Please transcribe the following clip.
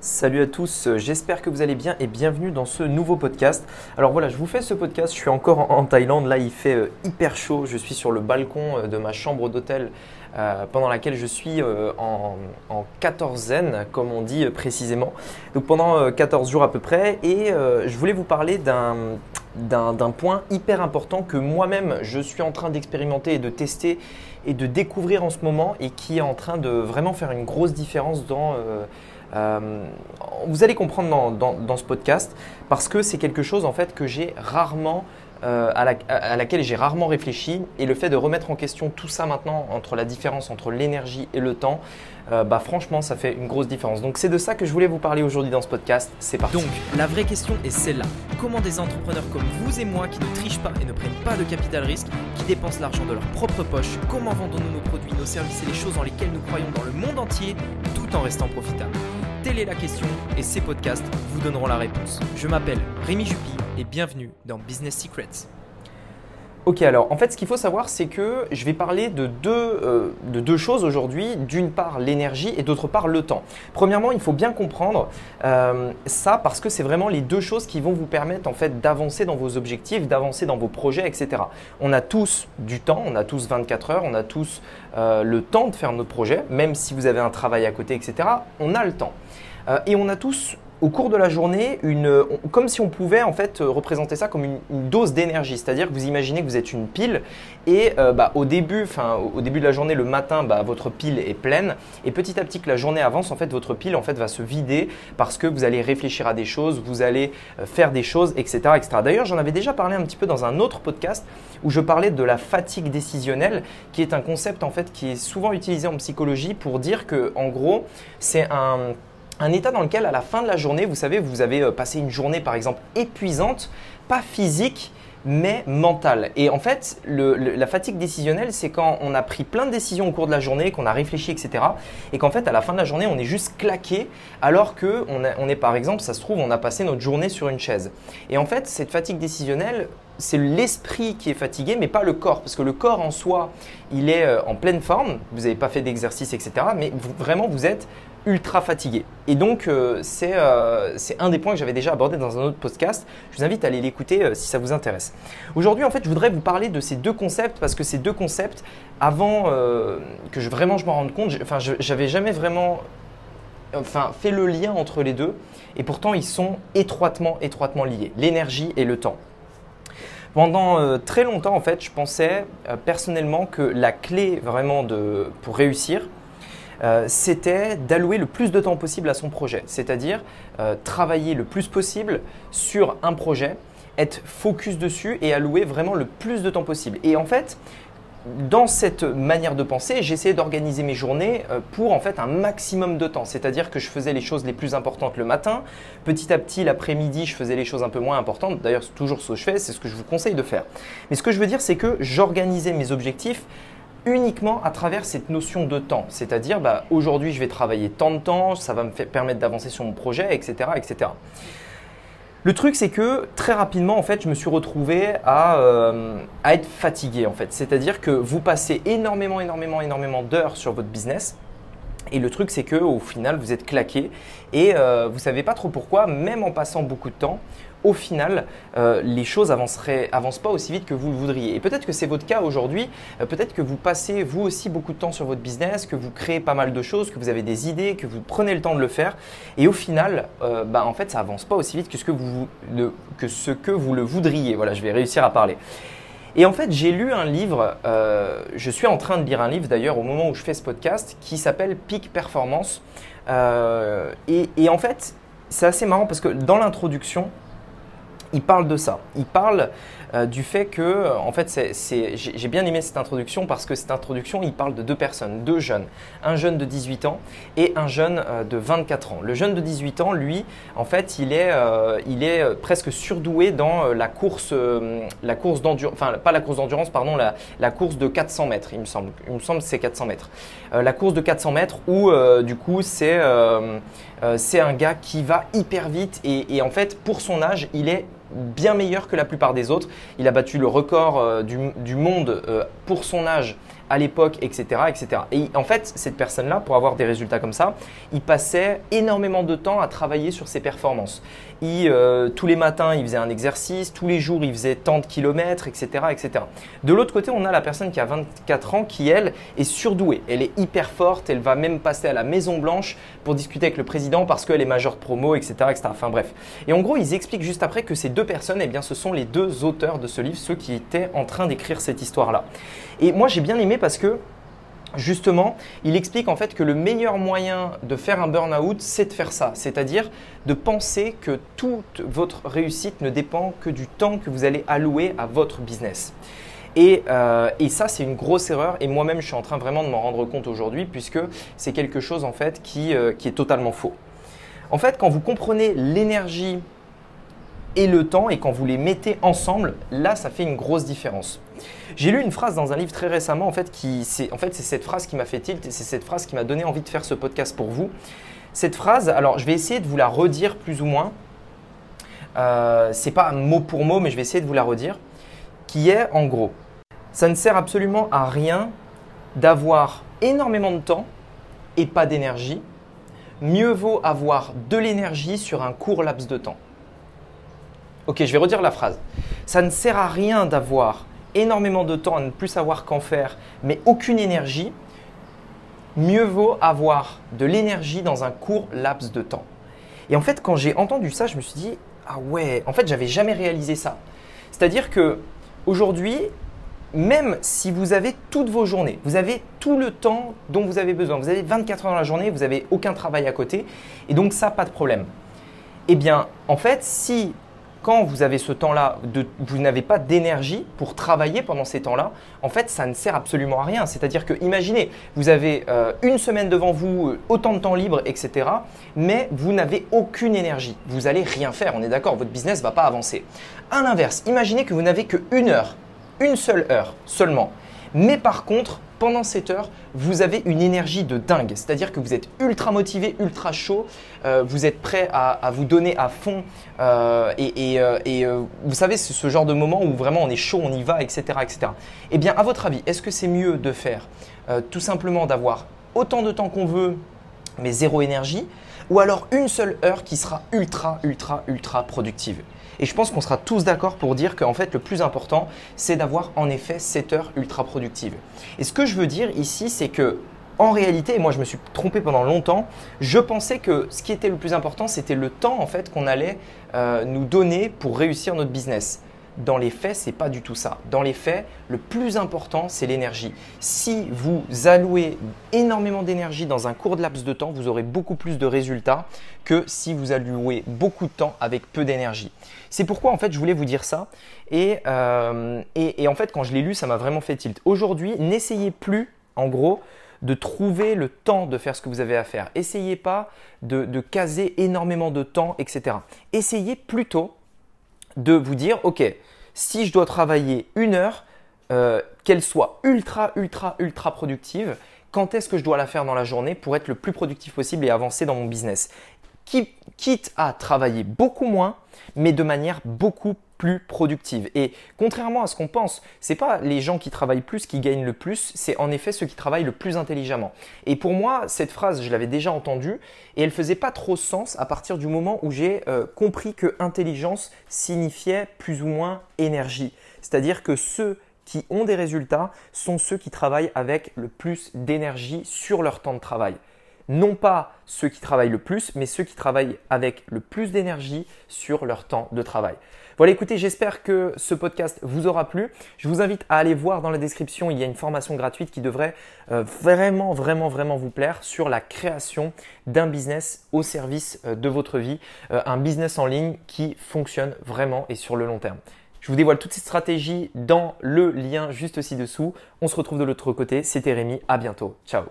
Salut à tous, j'espère que vous allez bien et bienvenue dans ce nouveau podcast. Alors voilà, je vous fais ce podcast, je suis encore en Thaïlande, là il fait euh, hyper chaud, je suis sur le balcon euh, de ma chambre d'hôtel euh, pendant laquelle je suis en, en quatorzaine, comme on dit précisément. Donc pendant 14 jours à peu près et je voulais vous parler d'un point hyper important que moi-même je suis en train d'expérimenter et de tester et de découvrir en ce moment et qui est en train de vraiment faire une grosse différence dans euh, vous allez comprendre dans, ce podcast parce que c'est quelque chose en fait que j'ai rarement euh, à, laquelle j'ai rarement réfléchi et le fait de remettre en question tout ça maintenant entre la différence entre l'énergie et le temps, euh, bah franchement ça fait une grosse différence. Donc c'est de ça que je voulais vous parler aujourd'hui dans ce podcast. C'est parti. Donc la vraie question est celle-là. Comment des entrepreneurs comme vous et moi qui ne trichent pas et ne prennent pas de capital risque, qui dépensent l'argent de leur propre poche, comment vendons-nous nos produits, nos services et les choses dans lesquelles nous croyons dans le monde entier tout en restant profitables? Telle est la question et ces podcasts vous donneront la réponse. Je m'appelle Rémi Jupy et bienvenue dans Business Secrets. Ok, alors en fait, ce qu'il faut savoir, c'est que je vais parler de deux, euh, de deux choses aujourd'hui. D'une part, l'énergie et d'autre part, le temps. Premièrement, il faut bien comprendre euh, ça parce que c'est vraiment les deux choses qui vont vous permettre en fait d'avancer dans vos objectifs, d'avancer dans vos projets, etc. On a tous du temps, on a tous 24 heures, on a tous euh, le temps de faire nos projets, même si vous avez un travail à côté, etc. On a le temps. et on a tous au cours de la journée, comme si on pouvait en fait représenter ça comme une, dose d'énergie. C'est-à-dire que vous imaginez que vous êtes une pile et euh, bah, au, début, au début de la journée, le matin, bah, votre pile est pleine et petit à petit que la journée avance, en fait, votre pile va se vider parce que vous allez réfléchir à des choses, vous allez euh, faire des choses, etc. etc. D'ailleurs, j'en avais déjà parlé un petit peu dans un autre podcast où je parlais de la fatigue décisionnelle, qui est un concept en fait qui est souvent utilisé en psychologie pour dire que gros, c'est un un état dans lequel à la fin de la journée, vous savez, vous avez euh, passé une journée par exemple épuisante, pas physique, mais mentale. Et en fait, la fatigue décisionnelle, c'est quand on a pris plein de décisions au cours de la journée, qu'on a réfléchi, etc. Et qu'en fait, à la fin de la journée, on est juste claqué, alors que on, est par exemple, ça se trouve, on a passé notre journée sur une chaise. Et en fait, cette fatigue décisionnelle, c'est l'esprit qui est fatigué, mais pas le corps. Parce que le corps en soi, il est euh, en pleine forme, vous n'avez pas fait d'exercice, etc. Mais vraiment, vous êtes ultra fatigué. Et donc, euh, euh, c'est un des points que j'avais déjà abordé dans un autre podcast. Je vous invite à aller l'écouter euh, si ça vous intéresse. Aujourd'hui, en fait, je voudrais vous parler de ces deux concepts parce que ces deux concepts, avant que je, vraiment je m'en rende compte, enfin, j'avais jamais vraiment enfin, fait le lien entre les deux. Et pourtant, ils sont étroitement, étroitement liés. L'énergie et le temps. Pendant très longtemps, en fait, je pensais personnellement que la clé vraiment de, pour réussir, euh, c'était d'allouer le plus de temps possible à son projet, c'est-à-dire euh, travailler le plus possible sur un projet, être focus dessus et allouer vraiment le plus de temps possible. Et en fait, dans cette manière de penser, j'essayais d'organiser mes journées euh, pour en fait un maximum de temps. C'est-à-dire que je faisais les choses les plus importantes le matin. Petit à petit, l'après-midi, je faisais les choses un peu moins importantes. D'ailleurs, c'est toujours ce que je fais, c'est ce que je vous conseille de faire. Mais ce que je veux dire, c'est que j'organisais mes objectifs uniquement à travers cette notion de temps. C'est-à-dire, bah, aujourd'hui, je vais travailler tant de temps, ça va me permettre d'avancer sur mon projet, etc. etc. Le truc, c'est que très rapidement, en fait, je me suis retrouvé à, euh, à être fatigué, en fait. C'est-à-dire que vous passez énormément, énormément, énormément d'heures sur votre business. Et le truc, c'est que au final, vous êtes claqué et euh, vous savez pas trop pourquoi, même en passant beaucoup de temps, au final, euh, les choses avancent pas aussi vite que vous le voudriez. Et peut-être que c'est votre cas aujourd'hui, euh, peut-être que vous passez vous aussi beaucoup de temps sur votre business, que vous créez pas mal de choses, que vous avez des idées, que vous prenez le temps de le faire, et au final, euh, bah, en fait, ça avance pas aussi vite que ce que vous, que ce que vous le voudriez. Voilà, je vais réussir à parler. Et en fait, j'ai lu un livre, je suis en train de lire un livre d'ailleurs au moment où je fais ce podcast, qui s'appelle Peak Performance. Et, et, en fait, c'est assez marrant parce que dans l'introduction, il parle de ça. Il parle euh, du fait que, en fait, j'ai bien aimé cette introduction parce que cette introduction, il parle de deux personnes, deux jeunes. Un jeune de 18 ans et un jeune euh, de 24 ans. Le jeune de 18 ans, lui, en fait, il est, euh, il est presque surdoué dans la course, la course d'endurance, enfin, pas la course d'endurance, pardon, la, la, course de 400 mètres, il me semble. Il me semble que c'est 400 mètres. la course de 400 mètres où, du coup, c'est c'est un gars qui va hyper vite et, et en fait, pour son âge, il est bien meilleur que la plupart des autres. Il a battu le record euh, du, monde euh, pour son âge à l'époque, etc., etc. Et en fait, cette personne-là, pour avoir des résultats comme ça, il passait énormément de temps à travailler sur ses performances. Il, euh, tous les matins, il faisait un exercice, tous les jours, il faisait tant de kilomètres, etc., etc. De l'autre côté, on a la personne qui a 24 ans, qui elle est surdouée. Elle est hyper forte, elle va même passer à la Maison Blanche pour discuter avec le président parce qu'elle est majeure de promo, etc., etc. Enfin bref. Et en gros, ils expliquent juste après que ces deux personnes, eh bien, ce sont les deux auteurs de ce livre, ceux qui étaient en train d'écrire cette histoire-là. Et moi, j'ai bien aimé parce que Justement, il explique en fait que le meilleur moyen de faire un burn-out, c'est de faire ça, c'est-à-dire de penser que toute votre réussite ne dépend que du temps que vous allez allouer à votre business. Et, euh, ça, c'est une grosse erreur. Et moi-même, je suis en train vraiment de m'en rendre compte aujourd'hui, puisque c'est quelque chose en fait qui, euh, qui est totalement faux. En fait, quand vous comprenez l'énergie et le temps, et quand vous les mettez ensemble, là, ça fait une grosse différence. J'ai lu une phrase dans un livre très récemment, en fait, qui, c'est, en fait, c'est cette phrase qui m'a fait tilt, et c'est cette phrase qui m'a donné envie de faire ce podcast pour vous. Cette phrase, alors je vais essayer de vous la redire plus ou moins. Euh, c'est pas mot pour mot, mais je vais essayer de vous la redire. Qui est en gros, ça ne sert absolument à rien d'avoir énormément de temps et pas d'énergie. Mieux vaut avoir de l'énergie sur un court laps de temps. Ok, je vais redire la phrase. Ça ne sert à rien d'avoir énormément de temps à ne plus savoir qu'en faire, mais aucune énergie. Mieux vaut avoir de l'énergie dans un court laps de temps. Et en fait, quand j'ai entendu ça, je me suis dit ah ouais, en fait, j'avais jamais réalisé ça. C'est-à-dire que aujourd'hui, même si vous avez toutes vos journées, vous avez tout le temps dont vous avez besoin, vous avez 24 heures dans la journée, vous n'avez aucun travail à côté, et donc ça, pas de problème. Eh bien, en fait, si quand vous avez ce temps-là, vous n'avez pas d'énergie pour travailler pendant ces temps-là, en fait, ça ne sert absolument à rien. C'est-à-dire que, imaginez, vous avez euh, une semaine devant vous, euh, autant de temps libre, etc., mais vous n'avez aucune énergie. Vous n'allez rien faire, on est d'accord, votre business ne va pas avancer. À l'inverse, imaginez que vous n'avez qu'une heure, une seule heure seulement, mais par contre, pendant cette heure, vous avez une énergie de dingue. C'est-à-dire que vous êtes ultra motivé, ultra chaud, euh, vous êtes prêt à, vous donner à fond. Euh, et, euh, vous savez, c'est ce genre de moment où vraiment on est chaud, on y va, etc. etc. Eh bien, à votre avis, est-ce que c'est mieux de faire tout simplement d'avoir autant de temps qu'on veut, mais zéro énergie, ou alors une seule heure qui sera ultra, ultra, ultra productive? Et je pense qu'on sera tous d'accord pour dire qu'en fait, le plus important, c'est d'avoir en effet cette heure ultra productive. Et ce que je veux dire ici, c'est que en réalité, et moi je me suis trompé pendant longtemps, je pensais que ce qui était le plus important, c'était le temps en fait qu'on allait euh, nous donner pour réussir notre business. Dans les faits, ce n'est pas du tout ça. Dans les faits, le plus important, c'est l'énergie. Si vous allouez énormément d'énergie dans un court laps de temps, vous aurez beaucoup plus de résultats que si vous allouez beaucoup de temps avec peu d'énergie. C'est pourquoi, en fait, je voulais vous dire ça. Et, euh, et en fait, quand je l'ai lu, ça m'a vraiment fait tilt. Aujourd'hui, n'essayez plus, en gros, de trouver le temps de faire ce que vous avez à faire. Essayez pas de caser énormément de temps, etc. Essayez plutôt de vous dire, OK, si je dois travailler une heure, euh, qu'elle soit ultra, ultra, ultra productive, quand est-ce que je dois la faire dans la journée pour être le plus productif possible et avancer dans mon business? Quitte à travailler beaucoup moins, mais de manière beaucoup plus productive. Et contrairement à ce qu'on pense, c'est pas les gens qui travaillent plus qui gagnent le plus, c'est en effet ceux qui travaillent le plus intelligemment. Et pour moi, cette phrase, je l'avais déjà entendue et elle faisait pas trop sens à partir du moment où j'ai euh, compris que intelligence signifiait plus ou moins énergie. C'est-à-dire que ceux qui ont des résultats sont ceux qui travaillent avec le plus d'énergie sur leur temps de travail non pas ceux qui travaillent le plus, mais ceux qui travaillent avec le plus d'énergie sur leur temps de travail. Voilà, écoutez, j'espère que ce podcast vous aura plu. Je vous invite à aller voir dans la description, il y a une formation gratuite qui devrait euh, vraiment, vraiment, vraiment vous plaire sur la création d'un business au service euh, de votre vie, euh, un business en ligne qui fonctionne vraiment et sur le long terme. Je vous dévoile toutes ces stratégies dans le lien juste ci-dessous. On se retrouve de l'autre côté. C'était Rémi. À bientôt. Ciao.